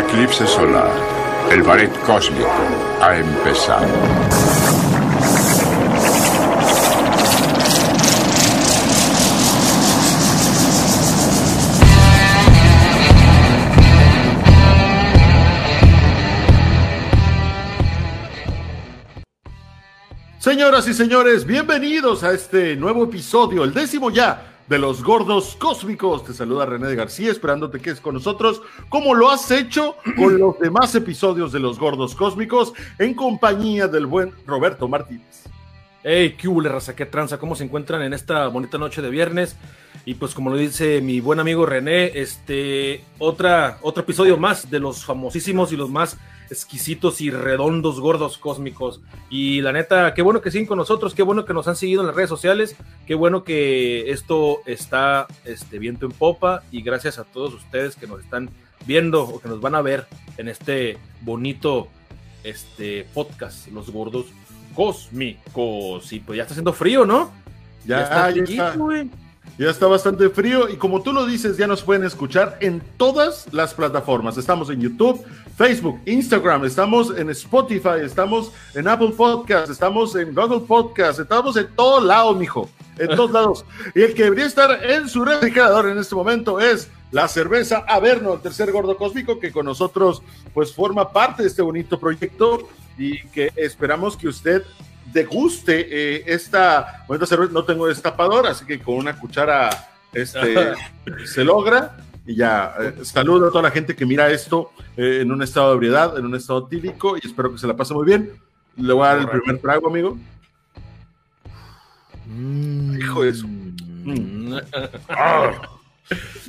eclipse solar, el ballet cósmico ha empezado. Señoras y señores, bienvenidos a este nuevo episodio, el décimo ya de los gordos cósmicos. Te saluda René García, esperándote que es con nosotros, como lo has hecho con los demás episodios de los gordos cósmicos, en compañía del buen Roberto Martínez. Hey, qué hubo, raza, qué tranza, cómo se encuentran en esta bonita noche de viernes. Y pues como lo dice mi buen amigo René, este otro episodio más de los famosísimos y los más exquisitos y redondos gordos cósmicos. Y la neta, qué bueno que siguen con nosotros, qué bueno que nos han seguido en las redes sociales, qué bueno que esto está este, viento en popa y gracias a todos ustedes que nos están viendo o que nos van a ver en este bonito este, podcast, Los Gordos Cósmicos. Y pues ya está haciendo frío, ¿no? Ya, está, ya está. Ya está bastante frío y como tú lo dices, ya nos pueden escuchar en todas las plataformas. Estamos en YouTube, Facebook, Instagram, estamos en Spotify, estamos en Apple Podcast, estamos en Google Podcast, estamos en todos lados, mijo, en todos lados. Y el que debería estar en su refrigerador en este momento es la cerveza Averno, el tercer gordo cósmico que con nosotros pues forma parte de este bonito proyecto y que esperamos que usted deguste eh, esta, bueno, no tengo destapador, así que con una cuchara este, se logra. Y ya, eh, saludo a toda la gente que mira esto eh, en un estado de ebriedad, en un estado tílico, y espero que se la pase muy bien. Le voy a dar el primer trago, amigo. Mm. Hijo de eso. Mm.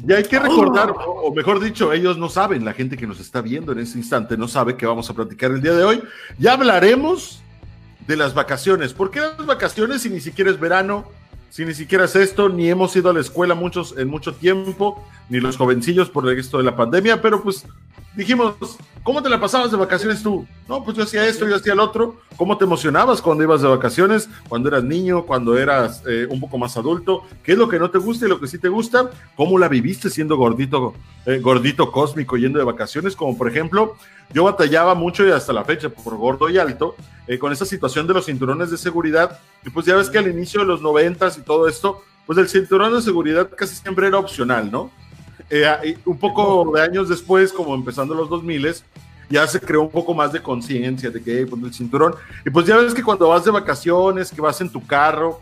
Y hay que recordar, o mejor dicho, ellos no saben, la gente que nos está viendo en este instante no sabe que vamos a platicar el día de hoy. Ya hablaremos de las vacaciones. ¿Por qué las vacaciones si ni siquiera es verano? Si ni siquiera es esto, ni hemos ido a la escuela muchos en mucho tiempo, ni los jovencillos por esto de la pandemia, pero pues dijimos, ¿cómo te la pasabas de vacaciones tú? No, pues yo hacía esto, yo hacía el otro. ¿Cómo te emocionabas cuando ibas de vacaciones? Cuando eras niño, cuando eras eh, un poco más adulto. ¿Qué es lo que no te gusta y lo que sí te gusta? ¿Cómo la viviste siendo gordito, eh, gordito cósmico yendo de vacaciones? Como por ejemplo, yo batallaba mucho y hasta la fecha por gordo y alto eh, con esa situación de los cinturones de seguridad. Y pues ya ves que al inicio de los noventas y todo esto, pues el cinturón de seguridad casi siempre era opcional, ¿no? Eh, un poco de años después, como empezando los 2000, ya se creó un poco más de conciencia de que poner el cinturón. Y pues ya ves que cuando vas de vacaciones, que vas en tu carro,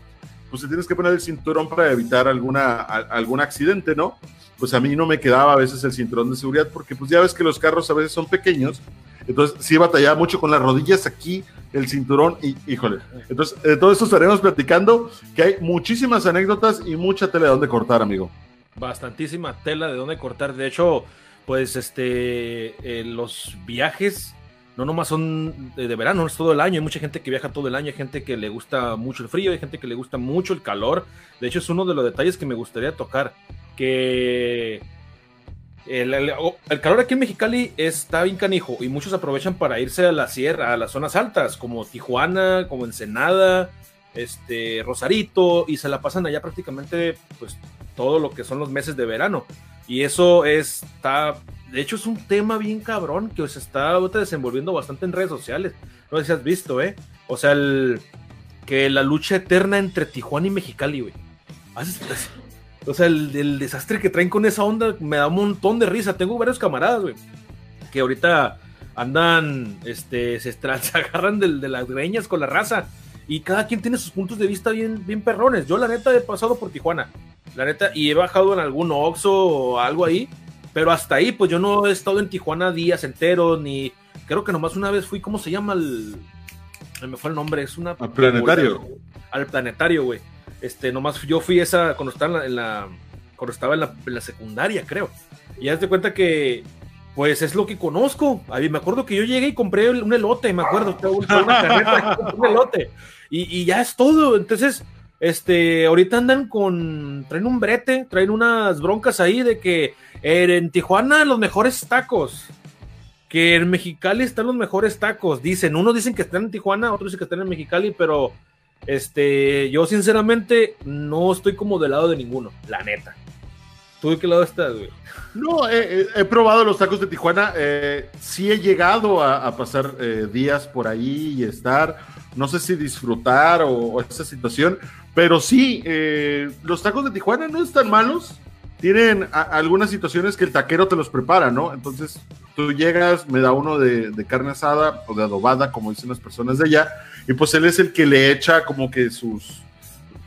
pues te tienes que poner el cinturón para evitar alguna, algún accidente, ¿no? Pues a mí no me quedaba a veces el cinturón de seguridad porque pues ya ves que los carros a veces son pequeños. Entonces sí batallaba mucho con las rodillas aquí, el cinturón y híjole. Entonces de todo esto estaremos platicando que hay muchísimas anécdotas y mucha tela de donde cortar, amigo bastantísima tela de dónde cortar. De hecho, pues este, eh, los viajes no nomás son de, verano, es todo el año. Hay mucha gente que viaja todo el año, hay gente que le gusta mucho el frío, hay gente que le gusta mucho el calor. De hecho, es uno de los detalles que me gustaría tocar. Que el, calor aquí en Mexicali está bien canijo y muchos aprovechan para irse a la sierra, a las zonas altas, como Tijuana, como Ensenada, este, Rosarito, y se la pasan allá prácticamente pues todo lo que son los meses de verano. Y eso está, de hecho es un tema bien cabrón que se está desenvolviendo bastante en redes sociales. No sé si has visto, ¿eh? O sea, el, que la lucha eterna entre Tijuana y Mexicali, güey. O sea, el, desastre que traen con esa onda me da un montón de risa. Tengo varios camaradas, güey, que ahorita andan, este, se, se agarran de, de, las greñas con la raza. Y cada quien tiene sus puntos de vista bien, bien perrones. Yo, la neta, he pasado por Tijuana la neta, y he bajado en algún Oxxo o algo ahí, pero hasta ahí, pues yo no he estado en Tijuana días enteros, ni creo que nomás una vez fui, ¿cómo se llama el... Me fue el nombre, es una... Al planetario. Al planetario, güey. Este, nomás yo fui esa cuando estaba en la, cuando estaba en la, secundaria, creo. Y haz de cuenta que, pues es lo que conozco. A me acuerdo que yo llegué y compré un elote, me acuerdo, un elote. Y, y ya es todo. Entonces, este, ahorita andan con, traen un brete, traen unas broncas ahí de que en Tijuana los mejores tacos, que en Mexicali están los mejores tacos, dicen, unos dicen que están en Tijuana, otros dicen que están en Mexicali, pero este, yo sinceramente no estoy como del lado de ninguno, la neta. ¿Tú de qué lado estás, güey? No, he, he, probado los tacos de Tijuana. Eh, sí he llegado a, a pasar eh, días por ahí y estar, no sé si disfrutar o, o esa situación, pero sí, eh, los tacos de Tijuana no están malos. Tienen a, algunas situaciones que el taquero te los prepara, ¿no? Entonces tú llegas, me da uno de, de carne asada o de adobada, como dicen las personas de allá, y pues él es el que le echa como que sus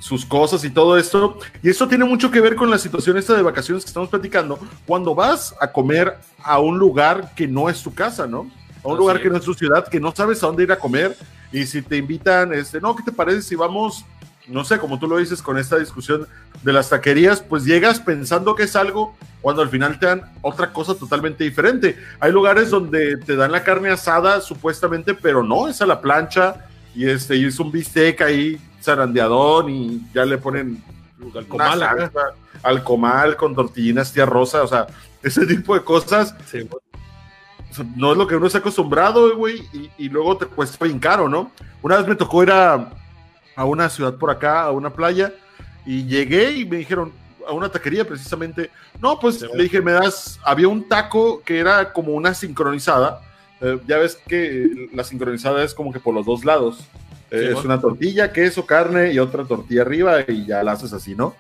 sus cosas y todo esto. Y eso tiene mucho que ver con la situación esta de vacaciones que estamos platicando. Cuando vas a comer a un lugar que no es tu casa, ¿no? A un Así lugar es. que no es tu ciudad, que no sabes a dónde ir a comer. Y si te invitan, este, no, ¿qué te parece si vamos, no sé, como tú lo dices con esta discusión de las taquerías, pues llegas pensando que es algo cuando al final te dan otra cosa totalmente diferente. Hay lugares donde te dan la carne asada supuestamente, pero no, es a la plancha y este y es un bistec ahí zarandeadón y ya le ponen Al comal acá. salsa, al comal con tortillinas tía rosa, o sea, ese tipo de cosas Sí, no es lo que uno está acostumbrado, güey, y, y luego te cuesta bien caro, ¿no? Una vez me tocó ir a, a una ciudad por acá, a una playa, y llegué y me dijeron, a una taquería precisamente, no, pues Sí, le dije, me das, había un taco que era como una sincronizada, eh, ya ves que la sincronizada es como que por los dos lados, Eh, Sí, es bueno. una tortilla, queso, carne y otra tortilla arriba y ya la haces así, ¿no?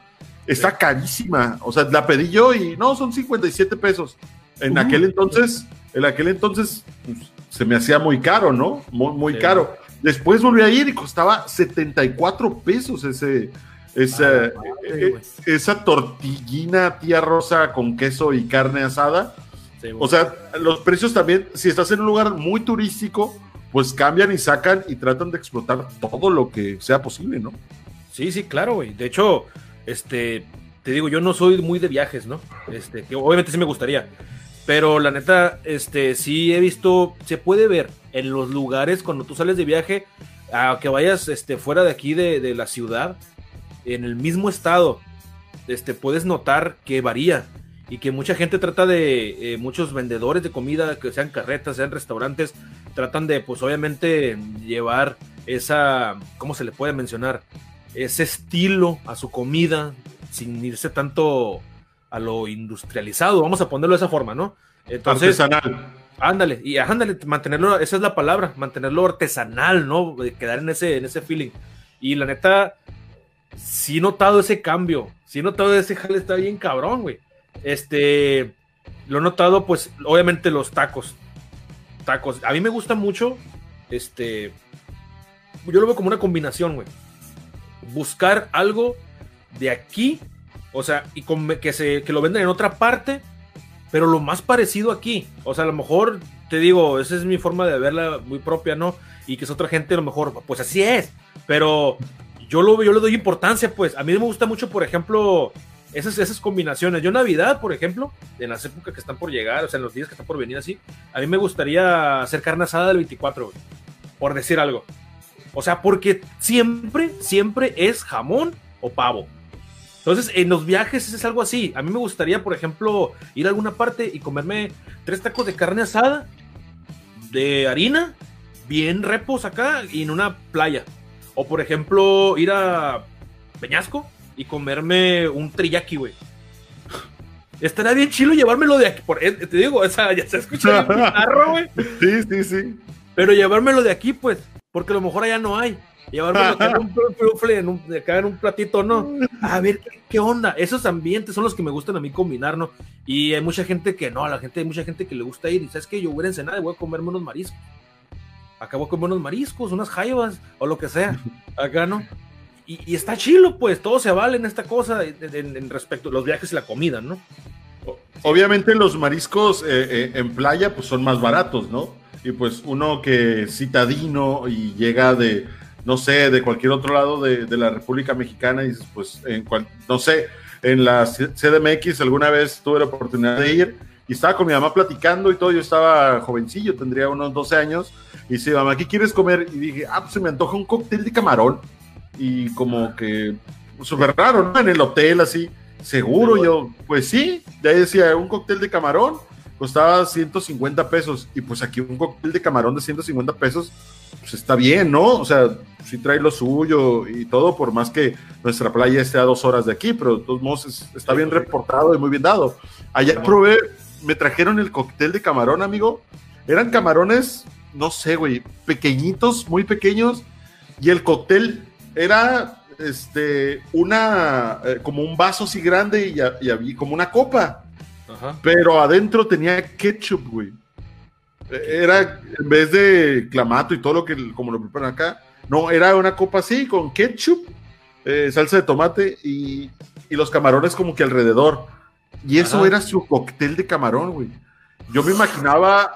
Está Sí. carísima, o sea, la pedí yo y no, son 57 pesos. En Uh. aquel entonces, en aquel entonces pues, se me hacía muy caro, ¿no? Muy, muy caro. Después volví a ir y costaba 74 pesos ese, esa, Ah, madre, eh, esa tortillina tía rosa con queso y carne asada. Sí. O sea, los precios también, si estás en un lugar muy turístico, pues cambian y sacan y tratan de explotar todo lo que sea posible, ¿no? Sí, sí, claro, güey. De hecho, este, te digo, yo no soy muy de viajes, ¿no? Este, que obviamente sí me gustaría. Pero la neta, este, sí he visto, se puede ver en los lugares cuando tú sales de viaje, a que vayas este, fuera de aquí de, la ciudad, en el mismo estado, este, puedes notar que varía y que mucha gente trata de, eh, muchos vendedores de comida, que sean carretas, sean restaurantes, tratan de, pues obviamente, llevar esa, ¿cómo se le puede mencionar? Ese estilo a su comida, sin irse tanto a lo industrializado, vamos a ponerlo de esa forma, ¿no? Entonces, Artesanal. ándale, y ándale, mantenerlo, esa es la palabra, mantenerlo artesanal, ¿no? Quedar en ese, en ese feeling. Y la neta, sí he notado ese cambio, sí he notado ese jale, está bien cabrón, güey. Este, lo he notado, pues, obviamente los tacos. Tacos. A mí me gusta mucho, este, yo lo veo como una combinación, güey. Buscar algo de aquí, o sea, y que, se, que lo venden en otra parte, pero lo más parecido aquí. O sea, a lo mejor, te digo, esa es mi forma de verla muy propia, ¿no? Y que es otra gente, a lo mejor, pues así es. Pero yo, lo, yo le doy importancia, pues. A mí me gusta mucho, por ejemplo, esas, esas combinaciones. Yo Navidad, por ejemplo, en las épocas que están por llegar, o sea, en los días que están por venir así, a mí me gustaría hacer carne asada del 24, güey, por decir algo. O sea, porque siempre, siempre es jamón o pavo. Entonces, en los viajes es algo así. A mí me gustaría, por ejemplo, ir a alguna parte y comerme tres tacos de carne asada, de harina, bien repos acá y en una playa. O, por ejemplo, ir a Peñasco y comerme un teriyaki, güey. Estaría bien chilo llevármelo de aquí. Por, eh, te digo, o sea, ya se escucha güey. Sí, sí, sí. Pero llevármelo de aquí, pues, porque a lo mejor allá no hay. Llevármelo acá en un trufle, en un, acá en un platito, ¿no? A ver, ¿qué, ¿qué, onda? Esos ambientes son los que me gustan a mí combinar, ¿no? Y hay mucha gente que no, la gente, hay mucha gente que le gusta ir y sabes que yo voy a Ensenada y voy a comerme unos mariscos. Acá voy a comer unos mariscos, unas jaivas o lo que sea. Acá, ¿no? Y, y está chilo, pues, todo se vale en esta cosa en, en, en respecto a los viajes y la comida, ¿no? Obviamente los mariscos eh, eh, en playa pues son más baratos, ¿no? Y pues uno que citadino y llega de, no sé, de cualquier otro lado de, de la República Mexicana y dices, pues, en cual, no sé, en la CDMX alguna vez tuve la oportunidad de ir y estaba con mi mamá platicando y todo, yo estaba jovencillo, tendría unos 12 años, y dice, mamá, ¿qué quieres comer? Y dije, ah, pues se me antoja un cóctel de camarón. Y como que súper raro, ¿no? En el hotel así, seguro, yo, pues sí, de ahí decía, un cóctel de camarón costaba 150 pesos, y pues aquí un cóctel de camarón de 150 pesos, pues está bien, ¿no? O sea, sí trae lo suyo y todo, por más que nuestra playa esté a dos horas de aquí, pero de todos modos está bien reportado y muy bien dado. Allá probé, me trajeron el cóctel de camarón, amigo. Eran camarones, no sé, güey, pequeñitos, muy pequeños, y el cóctel era este, una, eh, como un vaso así grande y, y había como una copa. Ajá. Pero adentro tenía ketchup, güey. Era, en vez de clamato y todo lo que, como lo preparan acá, no, era una copa así, con ketchup, eh, salsa de tomate y, y, los camarones como que alrededor. Y eso Ajá. era su cóctel de camarón, güey. Yo me imaginaba,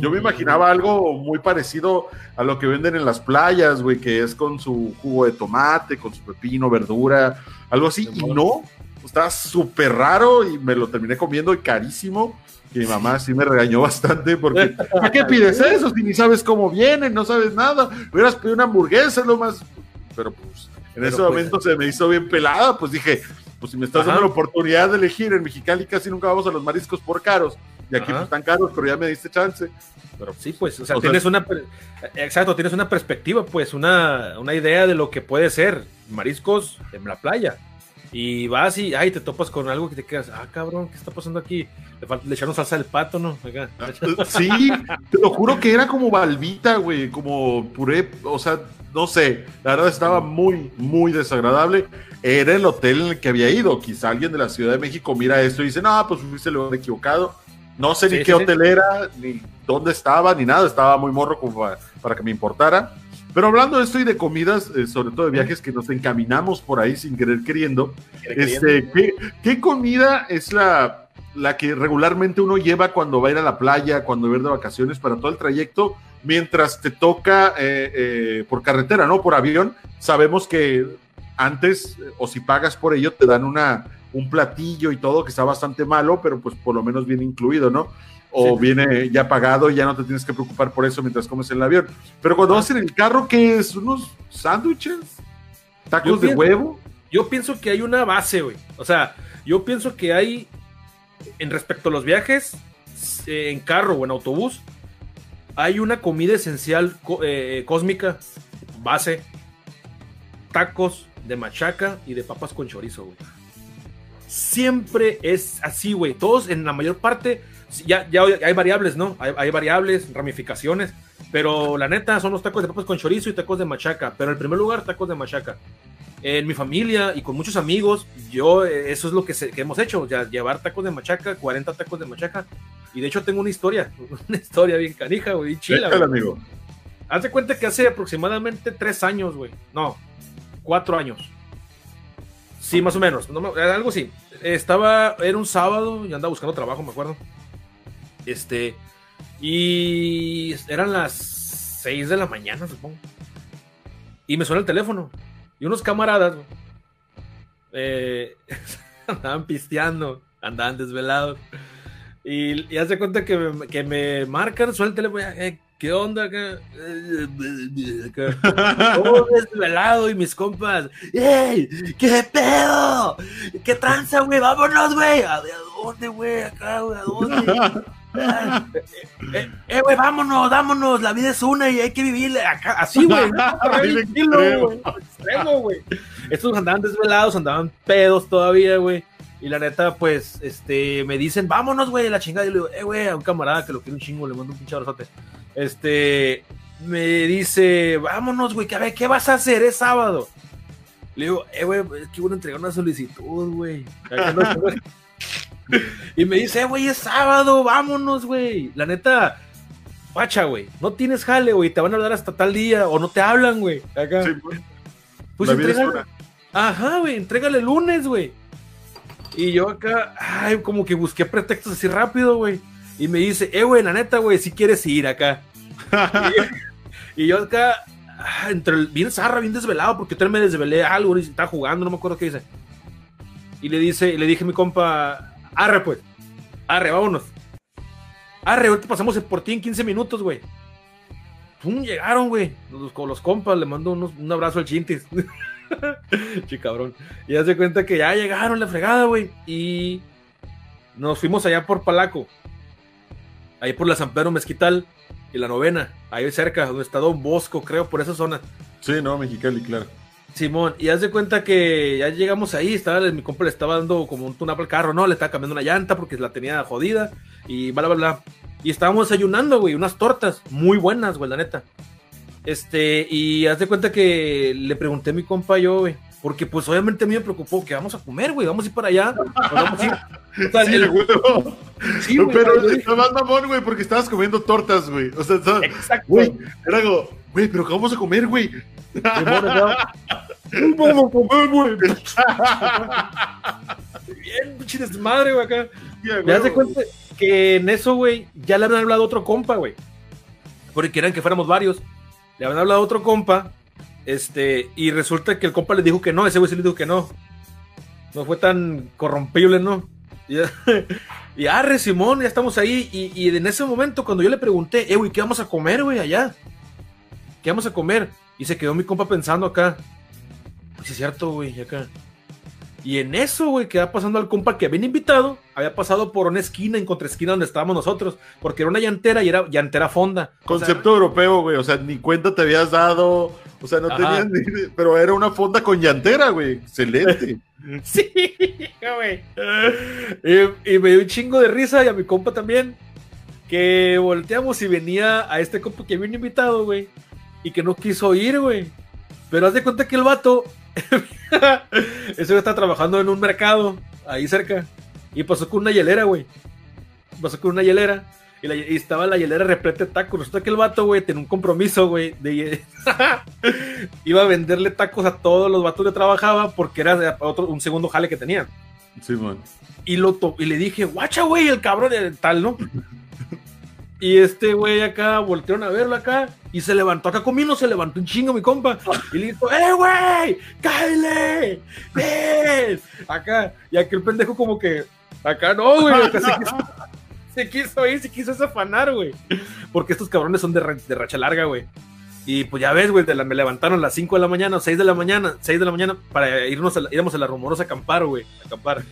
yo me imaginaba algo muy parecido a lo que venden en las playas, güey, que es con su jugo de tomate, con su pepino, verdura, algo así. Y no, estaba súper raro y me lo terminé comiendo y carísimo. Y mi mamá sí me regañó bastante porque, ¿a qué pides eso si ni sabes cómo vienen, no sabes nada? Hubieras pedido una hamburguesa, lo más. Pero pues en Pero ese pues, momento se me hizo bien pelada, pues dije, pues si me estás Ajá. dando la oportunidad de elegir en Mexicali, casi nunca vamos a los mariscos por caros. Y aquí pues, están caros, pero ya me diste chance. Pero, sí, pues, o sea, o tienes sea, una. Exacto, tienes una perspectiva, pues, una, una idea de lo que puede ser mariscos en la playa. Y vas y, ay, te topas con algo que te quedas, ah, cabrón, ¿qué está pasando aquí? Le, le echaron salsa del pato, ¿no? Acá. Sí, te lo juro que era como balbita, güey, como puré, o sea, no sé, la verdad estaba muy, muy desagradable. Era el hotel en el que había ido. Quizá alguien de la Ciudad de México mira esto y dice, no, pues fuiste el lugar equivocado. No sé sí, ni qué sí, hotel sí. era, ni dónde estaba, ni nada. Estaba muy morro como para, para que me importara. Pero hablando de esto y de comidas, eh, sobre todo de viajes que nos encaminamos por ahí sin querer queriendo, este, ¿qué, ¿qué, comida es la, la que regularmente uno lleva cuando va a ir a la playa, cuando va a ir de vacaciones para todo el trayecto, mientras te toca eh, eh, por carretera, ¿no? Por avión. Sabemos que antes, o si pagas por ello, te dan una, un platillo y todo que está bastante malo, pero pues por lo menos viene incluido, ¿no? o sí. viene ya pagado y ya no te tienes que preocupar por eso mientras comes en el avión. Pero cuando ah. vas en el carro, ¿qué es? ¿Unos sándwiches? ¿Tacos yo de pienso, huevo? Yo pienso que hay una base, güey. O sea, yo pienso que hay, en respecto a los viajes, eh, en carro o en autobús, hay una comida esencial eh, cósmica, base, tacos de machaca y de papas con chorizo, güey. Siempre es así, güey. Todos, en la mayor parte, ya, ya hay variables, ¿no? Hay, hay, variables, ramificaciones, pero la neta son los tacos de papas con chorizo y tacos de machaca, pero en primer lugar tacos de machaca. En mi familia y con muchos amigos, yo, eh, eso es lo que, se, que hemos hecho, ya llevar tacos de machaca, 40 tacos de machaca, y de hecho tengo una historia, una historia bien canija, güey, bien chila. Güey. amigo. Haz de cuenta que hace aproximadamente tres años, güey, no, cuatro años. Sí, más o menos, no, algo así. Estaba, era un sábado y andaba buscando trabajo, me acuerdo. Este, y eran las 6 de la mañana, supongo. Y me suena el teléfono. Y unos camaradas eh, andaban pisteando, andaban desvelados. Y, y hace cuenta que me, que me marcan, suena el teléfono. Eh, ¿Qué onda acá? Todo desvelado y mis compas. ¡Ey! ¿Qué pedo? ¿Qué tranza, güey? ¡Vámonos, güey! ¿A dónde, güey? Acá, güey, ¿a dónde? eh, eh, güey, vámonos, vámonos, la vida es una y hay que vivirla acá, así, güey. extremo, güey. Estos andaban desvelados, andaban pedos todavía, güey. Y la neta, pues, este, me dicen, vámonos, güey, la chingada. Y le digo, eh, güey, a un camarada que lo quiere un chingo, le mando un pinche abrazote. Este, me dice, vámonos, güey, que a ver, ¿qué vas a hacer? Es sábado. Le digo, eh, güey, es que a entregar una solicitud, güey. y me dice, eh, güey, es sábado, vámonos, güey. La neta, pacha, güey, no tienes jale, güey, te van a hablar hasta tal día, o no te hablan, güey. Acá. Sí, pues, pues entrégale. Ajá, güey, entrégale el lunes, güey. Y yo acá, ay, como que busqué pretextos así rápido, güey. Y me dice, eh, güey, la neta, güey, si quieres ir acá. y, y, yo acá, ah, entre el, bien zarra, bien desvelado, porque yo me desvelé algo, y estaba jugando, no me acuerdo qué dice. Y le dice, le dije a mi compa, arre pues, arre, vámonos. Arre, ahorita pasamos por ti en 15 minutos, güey. Pum, llegaron, güey. Los, con los compas, le mando unos, un abrazo al Chintis. Chi cabrón. Y ya se cuenta que ya llegaron la fregada, güey. Y nos fuimos allá por Palaco. Ahí por la San Pedro Mezquital. y la novena, ahí cerca, donde está Don Bosco, creo, por esa zona. Sí, no, Mexicali, claro. Simón, y haz de cuenta que ya llegamos ahí, estaba, mi compa le estaba dando como un tune-up al carro, ¿no? Le estaba cambiando una llanta porque la tenía jodida y bla, bla, bla. Y estábamos desayunando, güey, unas tortas muy buenas, güey, la neta. Este, y haz de cuenta que le pregunté a mi compa yo, güey, porque pues obviamente a mí me preocupó que vamos a comer, güey, vamos a ir para allá. Vamos a ir. O sea, Sí, el- güey. sí, güey, pero está más mamón, güey, porque estabas comiendo tortas, güey. O sea, estaba- Exacto. güey, era como, güey, pero ¿qué vamos a comer, güey? Vamos a comer, güey. Bien, pinche desmadre, güey, acá. Ya, Me das de güey. cuenta que en eso, güey, ya le habían hablado a otro compa, güey. Porque querían que fuéramos varios. Le habían hablado a otro compa. Este, y resulta que el compa le dijo que no. Ese güey sí le dijo que no. No fue tan corrompible, ¿no? Y, y arre, Simón, ya estamos ahí. Y, y en ese momento, cuando yo le pregunté, eh, güey, ¿qué vamos a comer, güey, allá? ¿Qué vamos a comer? Y se quedó mi compa pensando acá. Pues es cierto, güey, acá. Y en eso, güey, que va pasando al compa que habían invitado, había pasado por una esquina, en contraesquina donde estábamos nosotros, porque era una llantera y era llantera fonda. Concepto europeo, güey. O sea, ni cuenta te habías dado. O sea, no Ajá. tenías ni. Pero era una fonda con llantera, güey. Excelente. sí, güey. Y, y me dio un chingo de risa y a mi compa también, que volteamos y venía a este compa que habían invitado, güey, y que no quiso ir, güey. Pero haz de cuenta que el vato, ese está trabajando en un mercado ahí cerca y pasó con una hielera, güey. Pasó con una hielera y, la- y estaba la hielera repleta de tacos. Resulta que el vato, güey, tenía un compromiso, güey, de iba a venderle tacos a todos los vatos que trabajaba porque era otro, un segundo jale que tenía. Sí, man. Y, lo to- y le dije, guacha, güey, el cabrón de tal, ¿no? Y este güey acá voltearon a verlo acá y se levantó acá conmigo, se levantó un chingo mi compa. Y le dijo, ¡eh, güey! ¡Cállate! ¡Ven! Acá. Y aquel pendejo como que, acá no, güey. se, quiso, ir, se quiso desafanar, güey. Porque estos cabrones son de, ra- de racha larga, güey. Y pues ya ves, güey, me levantaron a las 5 de la mañana, 6 de la mañana, 6 de la mañana para irnos a la, íbamos a la rumorosa acampar, güey. Acampar.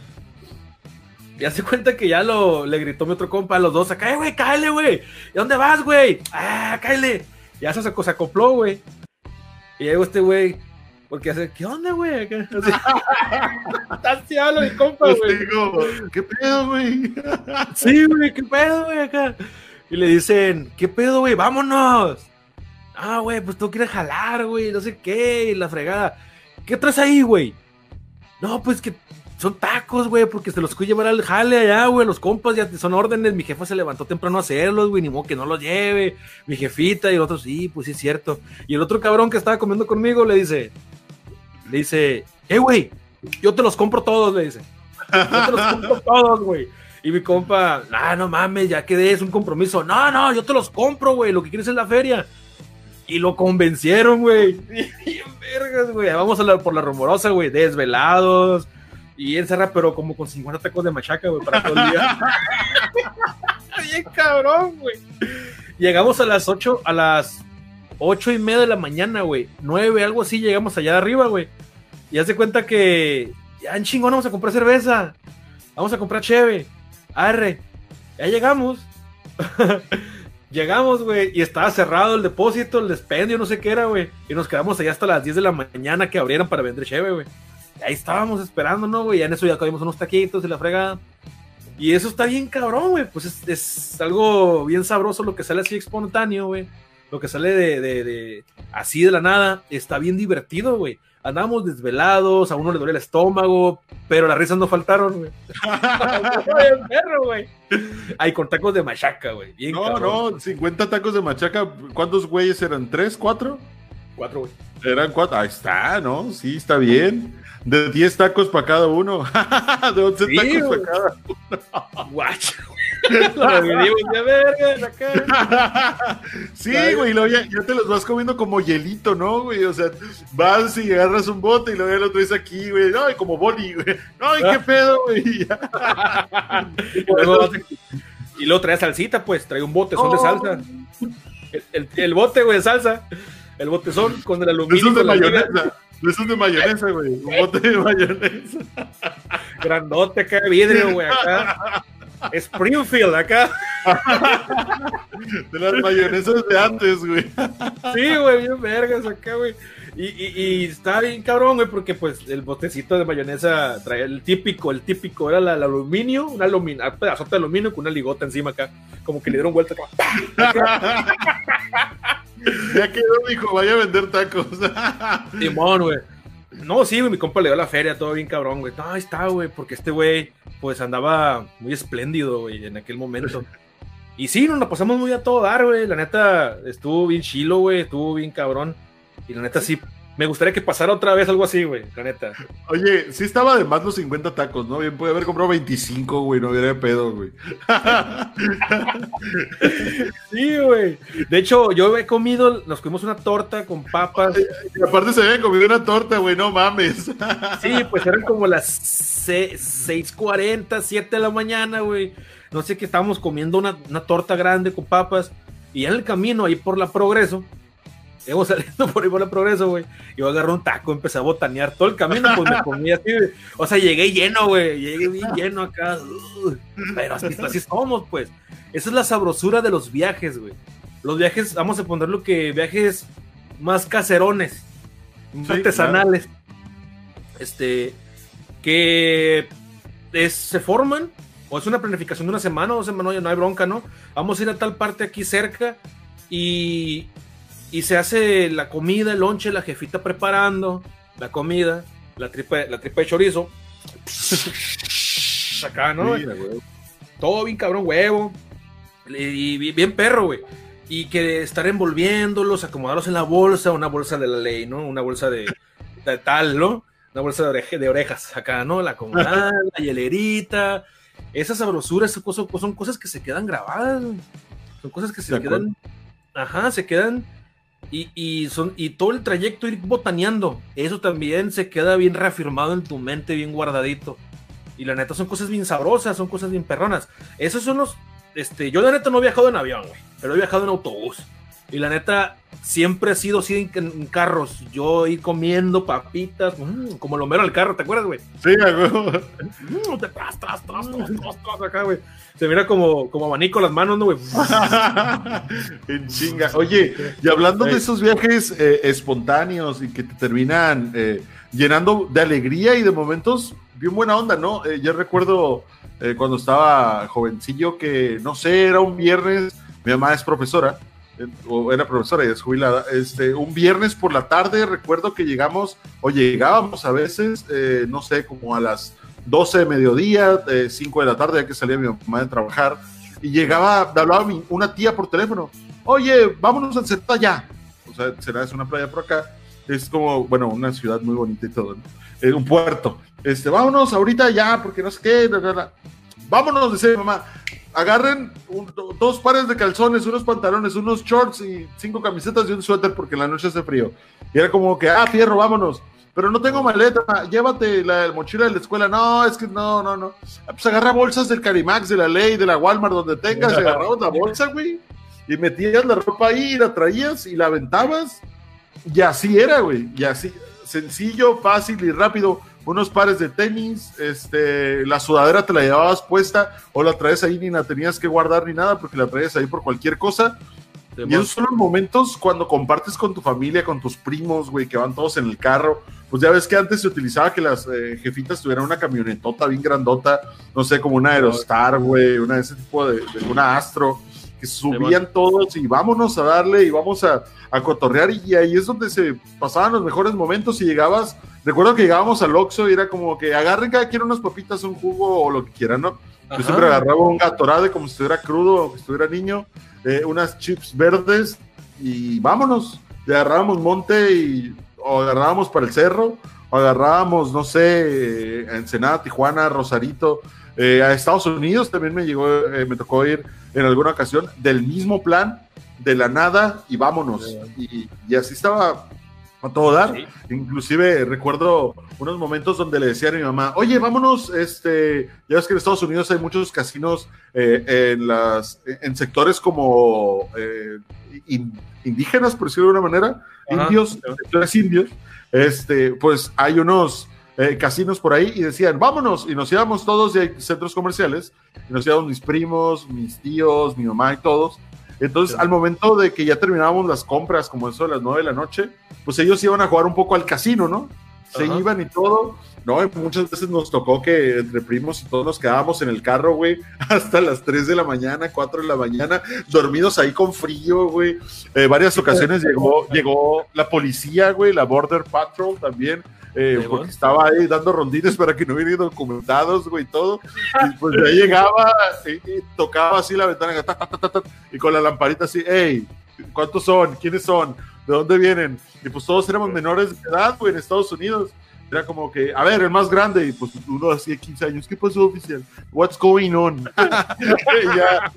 Y hace cuenta que ya lo le gritó mi otro compa a los dos acá, "Eh, güey, cáele, güey. ¿Y dónde vas, güey? Ah, cáele. Ya se, se acopló, güey. Y llegó este güey, porque hace, ¿qué onda, güey? Así habla mi compa, Pues güey. digo, ¿qué pedo, güey? Sí, güey, ¿qué pedo, güey? Acá. Y le dicen, ¿qué pedo, güey? Vámonos. Ah, güey, pues tú quieres jalar, güey, no sé qué, y la fregada. ¿Qué traes ahí, güey? No, pues que son tacos, güey, porque se los fui llevar al jale allá, güey, los compas ya son órdenes. Mi jefa se levantó temprano a hacerlos, güey, ni modo que no los lleve. Mi jefita y el otro, sí, pues sí es cierto. Y el otro cabrón que estaba comiendo conmigo le dice, le dice, eh, güey, yo te los compro todos, le dice. Yo te los compro todos, güey. Y mi compa, ah, no mames, ya quedé, es un compromiso. No, no, yo te los compro, güey, lo que quieres es la feria. Y lo convencieron, güey. Y en vergas, güey. Vamos a la, por la rumorosa, güey, desvelados. Y encerra, pero como con 50 tacos de machaca, güey, para todo el día. Bien cabrón, güey. Llegamos a las 8, a las 8 y media de la mañana, güey. 9, algo así, llegamos allá arriba, güey. Y haz de cuenta que ya en chingón vamos a comprar cerveza. Vamos a comprar cheve. Arre. Ya llegamos. llegamos, güey. Y estaba cerrado el depósito, el despendio, no sé qué era, güey. Y nos quedamos allá hasta las 10 de la mañana que abrieran para vender cheve, güey. Ahí estábamos esperando, ¿no, güey? Ya en eso ya comimos unos taquitos y la fregada. Y eso está bien cabrón, güey. Pues es, es algo bien sabroso lo que sale así espontáneo, güey. Lo que sale de, de, de- así de la nada. Está bien divertido, güey. Andábamos desvelados, a uno le duele el estómago, pero las risas no faltaron, güey. Ahí con tacos de machaca, güey. Bien No, cabrón. no, 50 tacos de machaca. ¿Cuántos güeyes eran? ¿Tres, cuatro? Cuatro, güey. Eran cuatro. Ahí está, ¿no? Sí, está bien. De 10 tacos para cada uno. de 11 Sí, tacos para cada Guacho, güey. De. Sí, güey, luego ya, ya te los vas comiendo como hielito, ¿no, güey? O sea, vas y agarras un bote y luego ya lo traes aquí, güey. No, y como boli, güey. No, ¿y qué pedo, güey? Y luego, y luego trae salsita, pues, trae un bote, son de Oh. salsa. El, el- el bote, güey, de salsa. El botezón con el aluminio. Esos de con la liga, mayonesa. Esos de mayonesa, güey. Un bote de mayonesa. Grandote acá de vidrio, güey, acá. Springfield, acá. De las mayonesas de antes, güey. Sí, güey, bien vergas acá, güey. Y, y, y está bien cabrón, güey, porque pues el botecito de mayonesa traía el típico, el típico era la, el aluminio, un aluminio, un pedazo de aluminio con una ligota encima acá, como que le dieron vuelta. Como, ya quedó, dijo, vaya a vender tacos. Simón, güey. No, sí, güey, mi compa le dio la feria, todo bien cabrón, güey. No, ahí está, güey, porque este güey, pues andaba muy espléndido, güey, en aquel momento. Y sí, nos la pasamos muy a todo dar, güey. La neta, estuvo bien chilo, güey, estuvo bien cabrón. Y la neta, sí, me gustaría que pasara otra vez algo así, güey, la neta. Oye, sí estaba de más los 50 tacos, ¿no? Bien, puede haber comprado 25, güey, no hubiera de pedo, güey. sí, güey. De hecho, yo he comido, nos comimos una torta con papas. Y aparte se había comido una torta, güey, no mames. sí, pues eran como las 6:40, 7 de la mañana, güey. No sé qué estábamos comiendo una, una torta grande con papas. Y en el camino, ahí por la progreso, Hemos saliendo por ahí por el progreso, güey. Yo agarré un taco, empecé a botanear todo el camino, pues me comí así. O sea, llegué lleno, güey. Llegué bien lleno acá. pero así, así somos, pues. Esa es la sabrosura de los viajes, güey. Los viajes, vamos a ponerlo que viajes más caserones, sí, artesanales. Claro. Este, que es, se forman, o es una planificación de una semana o dos semanas, no hay bronca, ¿no? Vamos a ir a tal parte aquí cerca y y se hace la comida, el lonche, la jefita preparando la comida, la tripa, la tripa de chorizo. Acá, ¿no? Mira, Todo bien cabrón, huevo. Y bien perro, güey. Y que estar envolviéndolos, acomodarlos en la bolsa, una bolsa de la ley, ¿no? Una bolsa de, de tal, ¿no? Una bolsa de, oreja, de orejas acá, ¿no? La acomodada, la hielerita. Esas sabrosuras son cosas, son cosas que se quedan grabadas, Son cosas que se quedan. Ajá, se quedan y, y, son, y todo el trayecto ir botaneando, eso también se queda bien reafirmado en tu mente, bien guardadito. Y la neta son cosas bien sabrosas, son cosas bien perronas. Esos son los. Este, yo la neta no he viajado en avión, güey, pero he viajado en autobús. Y la neta siempre ha sido así en, en carros. Yo ir comiendo papitas, mmm, como lo mero al carro, ¿te acuerdas, güey? Sí, güey. Mmm, te tras, tras, tras, tras, tras, tras, acá, güey. Se mira como, como abanico las manos, ¿no, güey? en chinga. Oye, y hablando de esos viajes eh, espontáneos y que te terminan eh, llenando de alegría y de momentos bien buena onda, ¿no? Eh, yo recuerdo cuando estaba jovencillo que, no sé, era un viernes, mi mamá es profesora, o era profesora y es jubilada, este, un viernes por la tarde recuerdo que llegamos, o llegábamos a veces, no sé, como a las 12 de mediodía, eh, 5 de la tarde, ya que salía mi mamá de trabajar, y llegaba, hablaba mi, una tía por teléfono, oye, vámonos a Ensenada ya. O sea, será es una playa por acá, es como, bueno, una ciudad muy bonita y todo, ¿no? eh, un puerto. Este, vámonos ahorita ya, porque no sé qué, bla, bla, bla. vámonos, decía mi mamá, agarren un, dos pares de calzones, unos pantalones, unos shorts y cinco camisetas y un suéter porque en la noche hace frío. Y era como que, ah, fierro, vámonos pero no tengo maleta, llévate la mochila de la escuela. No, es que no, no, no. Pues agarra bolsas del Carimax, de la Ley, de la Walmart, donde tengas, agarrabas la bolsa, güey, y metías la ropa ahí, y la traías y la aventabas. Y así era, güey, y así, sencillo, fácil y rápido. Unos pares de tenis, este, la sudadera te la llevabas puesta o la traes ahí ni la tenías que guardar ni nada porque la traes ahí por cualquier cosa. Y esos son los momentos cuando compartes con tu familia, con tus primos, güey, que van todos en el carro. Pues ya ves que antes se utilizaba que las eh, jefitas tuvieran una camionetota bien grandota, no sé, como una Aerostar, güey, una de ese tipo de, de una Astro, que subían todos y vámonos a darle y vamos a, a cotorrear. Y ahí es donde se pasaban los mejores momentos y llegabas. Recuerdo que llegábamos al Oxxo y era como que agarren cada quien unas papitas, un jugo o lo que quieran, ¿no? Yo siempre agarraba un gatorade como si estuviera crudo o que estuviera niño eh, unas chips verdes y vámonos. Y agarrábamos monte y o agarrábamos para el cerro, o agarrábamos, no sé, eh, Ensenada, Tijuana, Rosarito. Eh, a Estados Unidos también me llegó, eh, me tocó ir en alguna ocasión del mismo plan, de la nada y vámonos. Y, y así estaba a todo dar. Sí. Inclusive recuerdo unos momentos donde le decía a mi mamá, oye, vámonos, este, ya ves que en Estados Unidos hay muchos casinos eh, en, las, en sectores como eh, in, indígenas, por decirlo de una manera, Ajá. indios, sectores indios, este, pues hay unos eh, casinos por ahí y decían, vámonos, y nos íbamos todos de centros comerciales, y nos íbamos mis primos, mis tíos, mi mamá y todos, Entonces, al momento de que ya terminábamos las compras, como eso de las nueve de la noche, pues ellos iban a jugar un poco al casino, ¿no? Se Ajá. iban y todo. No, y muchas veces nos tocó que entre primos y todos nos quedábamos en el carro, güey, hasta las 3 de la mañana, 4 de la mañana, dormidos ahí con frío, güey. Eh, varias ocasiones llegó, llegó la policía, güey, la Border Patrol también, eh, porque estaba ahí dando rondines para que no vinieran documentados, güey, todo. Y pues ahí llegaba y, y tocaba así la ventana, ta, ta, ta, y con la lamparita así, hey, ¿cuántos son? ¿Quiénes son? ¿De dónde vienen? Y pues todos éramos menores de edad, güey, en Estados Unidos. Era como que, a ver, el más grande, y pues uno así de 15 años, ¿qué pasó, oficial? What's going on? Ya.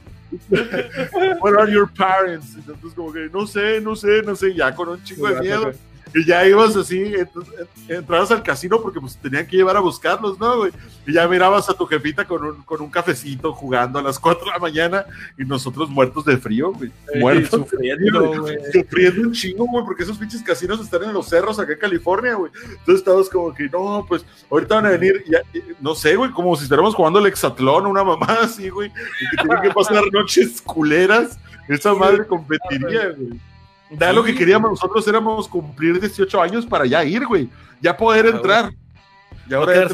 What are your parents? Entonces, como que, no sé, no sé, no sé, ya con un chingo de miedo. Y ya ibas así, entonces, entrabas al casino porque pues tenían que llevar a buscarlos, ¿no, güey? Y ya mirabas a tu jefita con un, con un cafecito jugando a las 4 de la mañana y nosotros muertos de frío, güey. Muertos. sufriendo, güey. Sufriendo un chingo, güey, porque esos pinches casinos están en los cerros acá en California, güey. Entonces estábamos como que, no, pues ahorita van a venir, ya- no sé, güey, como si estuviéramos jugando el hexatlón, una mamá así, güey, y que tienen que pasar noches culeras. Esa madre competiría, güey. Ya lo que queríamos nosotros éramos cumplir 18 años para ya ir, güey. Ya poder Ah, entrar. Y ahora No ya.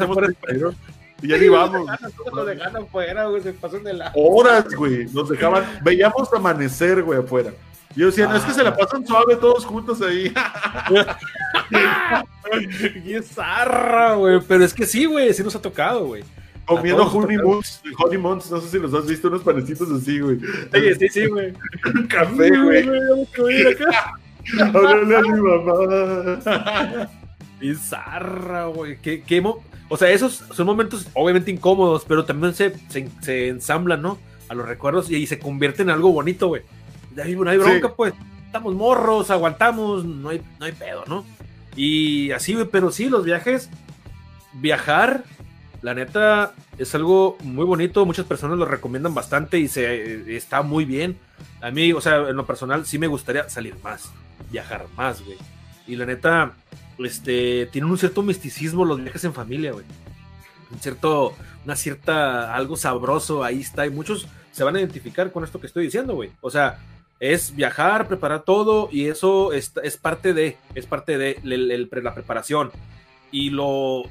32, y ya ni vamos. Lo dejan afuera, güey, se pasan de la. Horas, güey. Nos dejaban, veíamos amanecer, güey, afuera. Y yo decía, no, es que se la pasan suave todos juntos ahí. Qué zarra, güey. Pero es que sí, güey, sí nos ha tocado, güey. Comiendo honey moons, honey moons, no sé si los has visto, unos panecitos así, güey. Sí, sí, sí, güey. Un café, güey. Háblale a mi mamá. Qué zarra, güey. Qué, qué mo- o sea, esos son momentos obviamente incómodos, pero también se, se, se ensamblan, ¿no? A los recuerdos y, y se convierten en algo bonito, güey. No hay bronca, Sí. pues. Estamos morros, aguantamos, no hay, no hay pedo, ¿no? Y así, güey, pero sí, los viajes, viajar, la neta, es algo muy bonito. Muchas personas lo recomiendan bastante y se eh, está muy bien. A mí, o sea, en lo personal, sí me gustaría salir más, viajar más, güey. Y la neta, este, tienen un cierto misticismo los viajes en familia, güey. Un cierto, una cierta, algo sabroso, ahí está. Y muchos se van a identificar con esto que estoy diciendo, güey. O sea, es viajar, preparar todo y eso es, es parte de, es parte de el- el- la preparación. Y lo,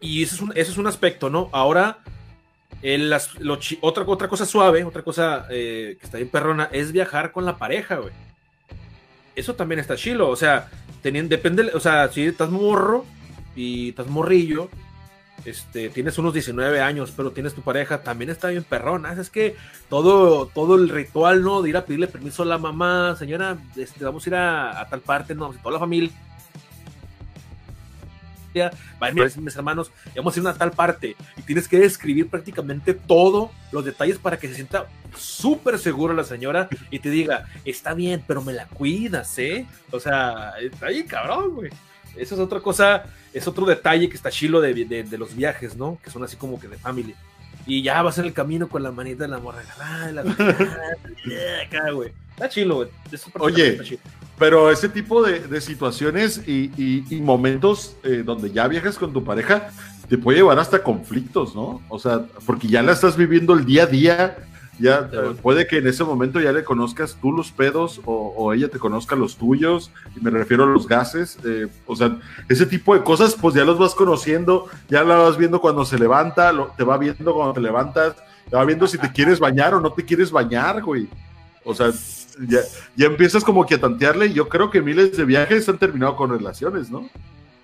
y eso es un, es un aspecto, ¿no? Ahora, el, las- otra, otra cosa suave, otra cosa eh, que está bien perrona, es viajar con la pareja, güey. Eso también está chilo, o sea, teniendo, depende, o sea, si estás morro y estás morrillo, este, tienes unos 19 años, pero tienes tu pareja, también está bien perrona. Es que todo, todo el ritual, ¿no? De ir a pedirle permiso a la mamá, señora, este, vamos a ir a, a tal parte, no, toda la familia. Va a venir mis hermanos, y vamos a ir a una tal parte. Y tienes que describir prácticamente todos los detalles para que se sienta súper seguro la señora y te diga, está bien, pero me la cuidas, ¿eh? O sea, está ahí, cabrón, güey. Eso es otra cosa, es otro detalle que está chilo de, de- de los viajes, ¿no? Que son así como que de familia. Y ya vas en el camino con la manita de la morra. ay, la- acá, güey. Está chilo, güey. Oye, chilo. Pero ese tipo de, de situaciones y, y- y momentos eh, donde ya viajas con tu pareja te puede llevar hasta conflictos, ¿no? O sea, porque ya la estás viviendo el día a día, ya eh, puede que en ese momento ya le conozcas tú los pedos o, o ella te conozca los tuyos, y me refiero a los gases, eh, o sea, ese tipo de cosas pues ya los vas conociendo, ya la vas viendo cuando se levanta, lo- te va viendo cuando te levantas, te va viendo si te quieres bañar o no te quieres bañar, güey. O sea, ya, ya empiezas como que a tantearle y yo creo que miles de viajes han terminado con relaciones, ¿no?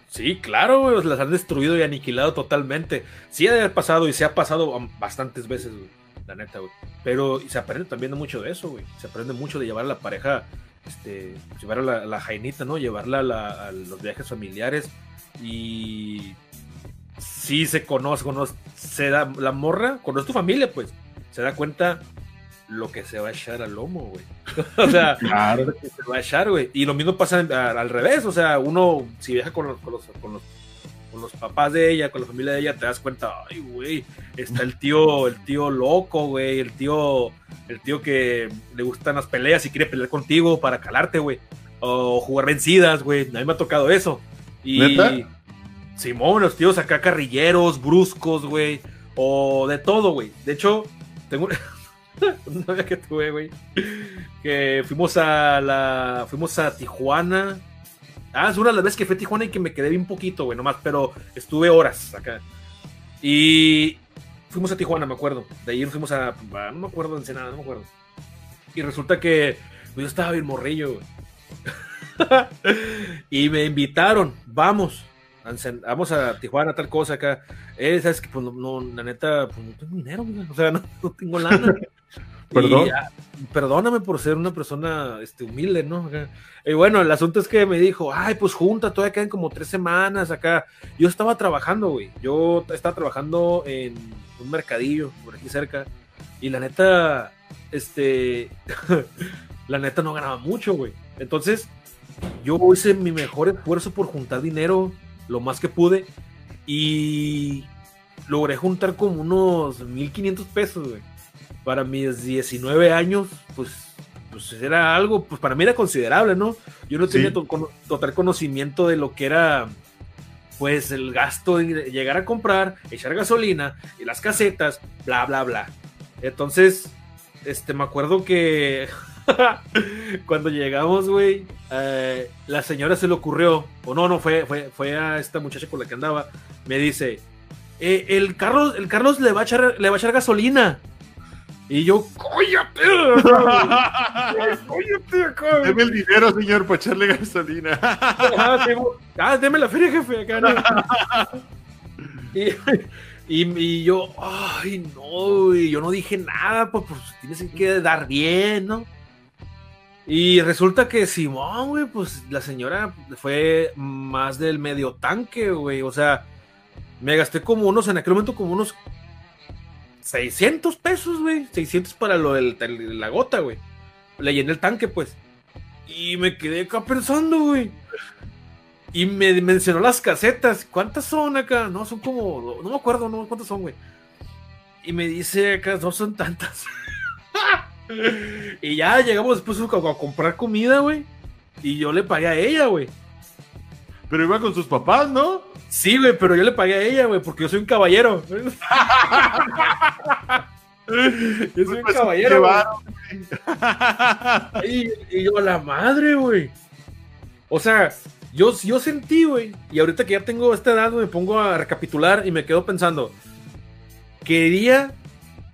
Sí, claro, güey, las han destruido y aniquilado totalmente. Sí ha de haber pasado y se ha pasado bastantes veces, güey, la neta, güey. Pero y se aprende también mucho de eso, güey. Se aprende mucho de llevar a la pareja, este, llevar a la, la jainita, ¿no? Llevarla a, la- a los viajes familiares y sí se conoce, conoce, se da, la morra, es tu familia, pues, se da cuenta lo que se va a echar al lomo, güey. o sea, Claro. que se va a echar, güey. Y lo mismo pasa al revés, o sea, uno, si viaja con los, con los, con los, con los papás de ella, con la familia de ella, te das cuenta, ay, güey, está el tío, el tío loco, güey, el tío, el tío que le gustan las peleas y quiere pelear contigo para calarte, güey. O jugar vencidas, güey. A mí me ha tocado eso. Y ¿Neta? Simón, los tíos acá carrilleros, bruscos, güey. O de todo, güey. De hecho, tengo, una novia que tuve, güey. Que fuimos a la. Fuimos a Tijuana. Ah, es una de las veces que fui a Tijuana y que me quedé bien poquito, güey, nomás, pero estuve horas acá. Y fuimos a Tijuana, me acuerdo. De nos fuimos a. No me acuerdo, Ensenada, no me acuerdo. Y resulta que pues, yo estaba bien morrillo, güey. y me invitaron, vamos, vamos a Tijuana, tal cosa acá. Eh, sabes que, pues, no, la neta, pues no tengo dinero, güey. o sea, no, no tengo lana. Perdón. Y, ah, perdóname por ser una persona este, humilde, ¿no? Y bueno, el asunto es que me dijo, ay, pues junta, todavía quedan como tres semanas acá. Yo estaba trabajando, güey. Yo estaba trabajando en un mercadillo por aquí cerca. Y la neta, este, la neta no ganaba mucho, güey. Entonces, yo hice mi mejor esfuerzo por juntar dinero, lo más que pude. Y logré juntar como unos 1500 pesos, güey para mis 19 años, pues, pues era algo, pues para mí era considerable, ¿no? Yo no tenía Sí. to- con- total conocimiento de lo que era, pues, el gasto de llegar a comprar, echar gasolina y las casetas, bla, bla, bla. Entonces, este, me acuerdo que cuando llegamos, güey, eh, la señora se le ocurrió, o no, no, fue, fue, fue a esta muchacha con la que andaba, me dice, "Eh, el Carlos, el Carlos le va a echar, le va a echar gasolina. Y yo, ¡cóllate! ¡Cóllate acá! Deme el dinero, señor, para echarle gasolina. Ah, sí, ah, deme la feria, jefe, acá, ¿no? y, y, y yo, ay, no, y yo no dije nada, pues, pues tienes que dar bien, ¿no? Y resulta que Simón, güey, pues la señora fue más del medio tanque, güey, o sea, me gasté como unos, en aquel momento como unos 600 pesos, güey, 600 para lo del- la gota, güey. Le llené el tanque, pues. Y me quedé acá pensando, güey. Y me mencionó las casetas. ¿Cuántas son acá? No, son como. No me acuerdo, no cuántas son, güey. Y me dice acá, no son tantas. y ya llegamos después a comprar comida, güey. Y yo le pagué a ella, güey. Pero iba con sus papás, ¿no? Sí, güey, pero yo le pagué a ella, güey, porque yo soy un caballero. yo soy un Pues, caballero. Y, y yo, a la madre, güey. O sea, yo, yo sentí, güey. Y ahorita que ya tengo esta edad, me pongo a recapitular y me quedo pensando. Quería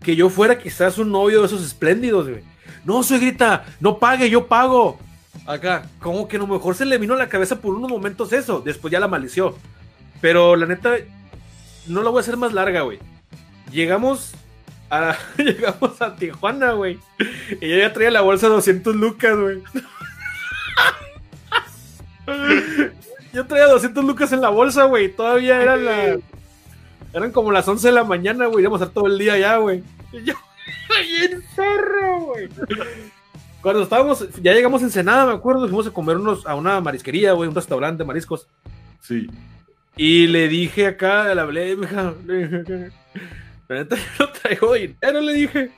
que yo fuera quizás un novio de esos espléndidos, güey. No, suegrita, no pague, yo pago. Acá, como que a lo mejor se le vino a la cabeza por unos momentos eso. Después ya la malició. Pero la neta, no la voy a hacer más larga, güey. Llegamos a, llegamos a Tijuana, güey. Y ella ya traía la bolsa de 200 lucas, güey. Yo traía 200 lucas en la bolsa, güey. Todavía eran la... Eran como las 11 de la mañana, güey. Íbamos a estar todo el día allá, güey. Y yo, bien cerro, güey. Cuando estábamos, ya llegamos en Ensenada, me acuerdo, fuimos a comer unos, a una marisquería, güey, un restaurante de mariscos. Sí. Y le dije acá, le hablé, mija, le dije, la neta, yo no traigo dinero, le dije.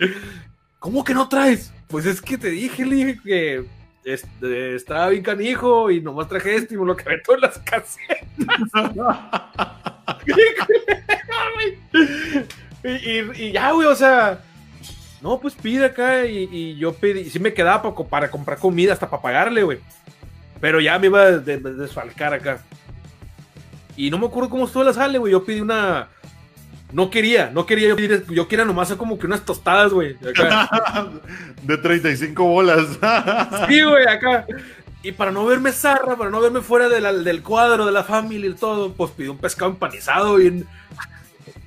¿Cómo que no traes? Pues es que te dije, le dije que este, estaba bien canijo y nomás traje esto y me lo todo en las casetas. y, y- y ya, güey, o sea, no, pues pide acá y, y yo pedí, sí me quedaba para, para comprar comida, hasta para pagarle, güey. Pero ya me iba a de- de- desfalcar acá. Y no me acuerdo cómo estuvo la sale, güey. Yo pedí una. No quería, no quería yo pedir. Yo quería nomás hacer como que unas tostadas, güey. De 35 bolas. Sí, güey, acá. Y para no verme zarra, para no verme fuera de la- del cuadro, de la familia y todo, pues pedí un pescado empanizado y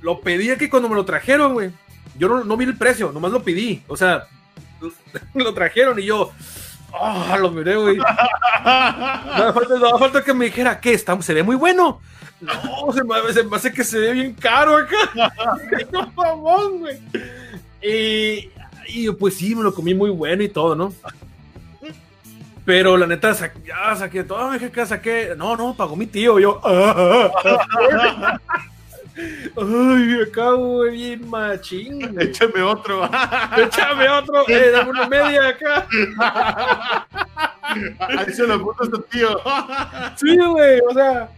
lo pedí aquí cuando me lo trajeron, güey. Yo no, no vi el precio, nomás lo pedí. O sea, lo trajeron y yo, ah, lo miré, güey. No falta, no falta que me dijera, ¿qué? Está, ¿Se ve muy bueno? No, se me, se me hace que se ve bien caro acá. No, mamón, güey. Y, y pues sí, me lo comí muy bueno y todo, ¿no? Pero la neta, sa- ya saqué todo, me dije que saqué. No, no, pagó mi tío. Yo, ah, ah, ah. Ay, acá, güey, bien machín. güey. Échame otro. Échame otro, eh, dame una media acá. Ahí se lo puso tu tío. Sí, güey, o sea,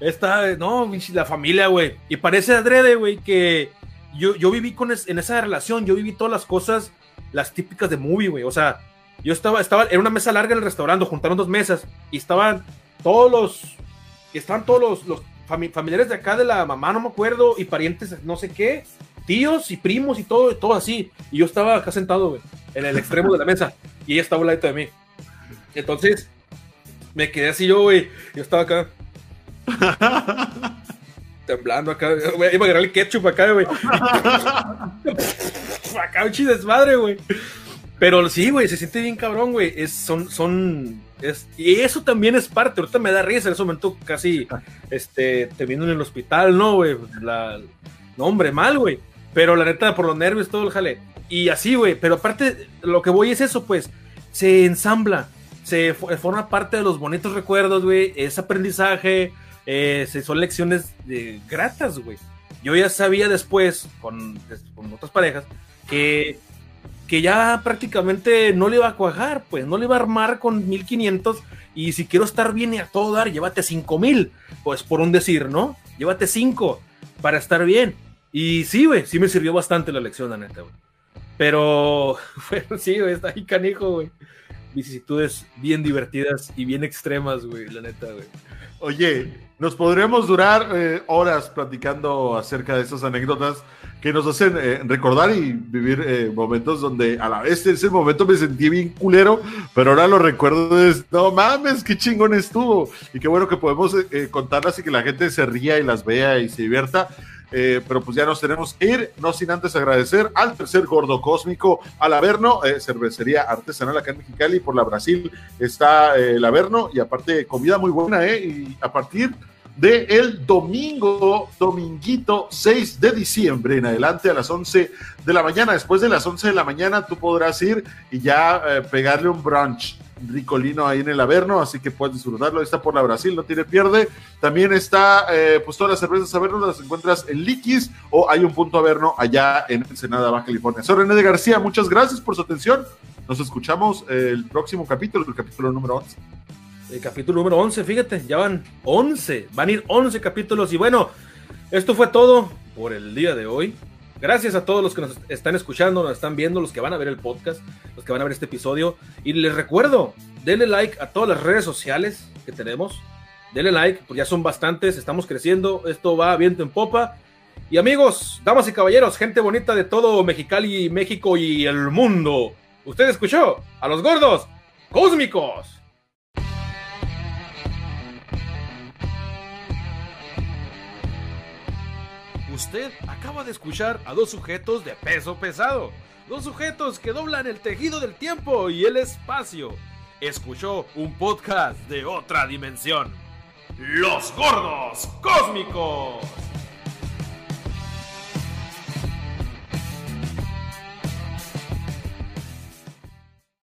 está, no, la familia, güey. Y parece adrede, güey, que yo, yo viví con es- en esa relación, yo viví todas las cosas las típicas de movie, güey. O sea, yo estaba, estaba en una mesa larga en el restaurante, juntaron dos mesas y estaban todos los, estaban todos los, los familiares de acá de la mamá, no me acuerdo, y parientes, no sé qué, tíos y primos y todo, todo así. Y yo estaba acá sentado, güey, en el extremo de la mesa y ella estaba al lado de mí. Entonces, me quedé así yo, güey. Yo estaba acá. temblando acá. Güey, iba a agarrar el ketchup acá, güey. acá un desmadre, güey. Pero sí, güey, se siente bien cabrón, güey. Es, son, son, es, y eso también es parte. Ahorita me da risa en ese momento casi, este, termino en el hospital, ¿no, güey? La, no, hombre, mal, güey. Pero la neta, por los nervios, todo el jale. Y así, güey. Pero aparte, lo que voy es eso, pues. Se ensambla. Se forma parte de los bonitos recuerdos, güey. Es aprendizaje. Eh, son lecciones de, gratas, güey. Yo ya sabía después, con, con otras parejas, que que ya prácticamente no le iba a cuajar, pues no le iba a armar con 1500 y si quiero estar bien y a todo dar, llévate 5000, pues por un decir, ¿no? Llévate 5 para estar bien. Y sí, güey, sí me sirvió bastante la lección, la neta, güey. Pero, bueno, sí, güey, está ahí canijo, güey. Vicisitudes bien divertidas y bien extremas, güey, la neta, güey. Oye, nos podríamos durar eh, horas platicando acerca de esas anécdotas que nos hacen eh, recordar y vivir eh, momentos donde a la vez ese momento me sentí bien culero, pero ahora lo recuerdo de no mames, qué chingón estuvo. Y qué bueno que podemos contarlas y que la gente se ría y las vea y se divierta. Pero pues ya nos tenemos que ir, no sin antes agradecer al tercer gordo cósmico, al Averno, cervecería artesanal acá en Mexicali, por la Brasil está el Averno y aparte comida muy buena, ¿eh? Y a partir de el domingo, dominguito 6 de diciembre en adelante a las 11 de la mañana. Después de las 11 de la mañana tú podrás ir y ya eh, pegarle un brunch ricolino ahí en el Averno, así que puedes disfrutarlo. Está por la Brasil, no tiene pierde. También está, eh, pues todas las cervezas Averno las encuentras en Liquis o hay un punto Averno allá en Ensenada, Baja California. Soy René de García, muchas gracias por su atención. Nos escuchamos el próximo capítulo, el capítulo número 11 el capítulo número 11, fíjate, ya van 11, van a ir 11 capítulos y bueno, esto fue todo por el día de hoy. Gracias a todos los que nos están escuchando, nos están viendo, los que van a ver el podcast, los que van a ver este episodio. Y les recuerdo, denle like a todas las redes sociales que tenemos. Denle like, porque ya son bastantes, estamos creciendo, esto va viento en popa. Y amigos, damas y caballeros, gente bonita de todo Mexicali, México y el mundo. Usted escuchó a los gordos cósmicos. Usted acaba de escuchar a dos sujetos de peso pesado. Dos sujetos que doblan el tejido del tiempo y el espacio. Escuchó un podcast de otra dimensión. Los gordos cósmicos.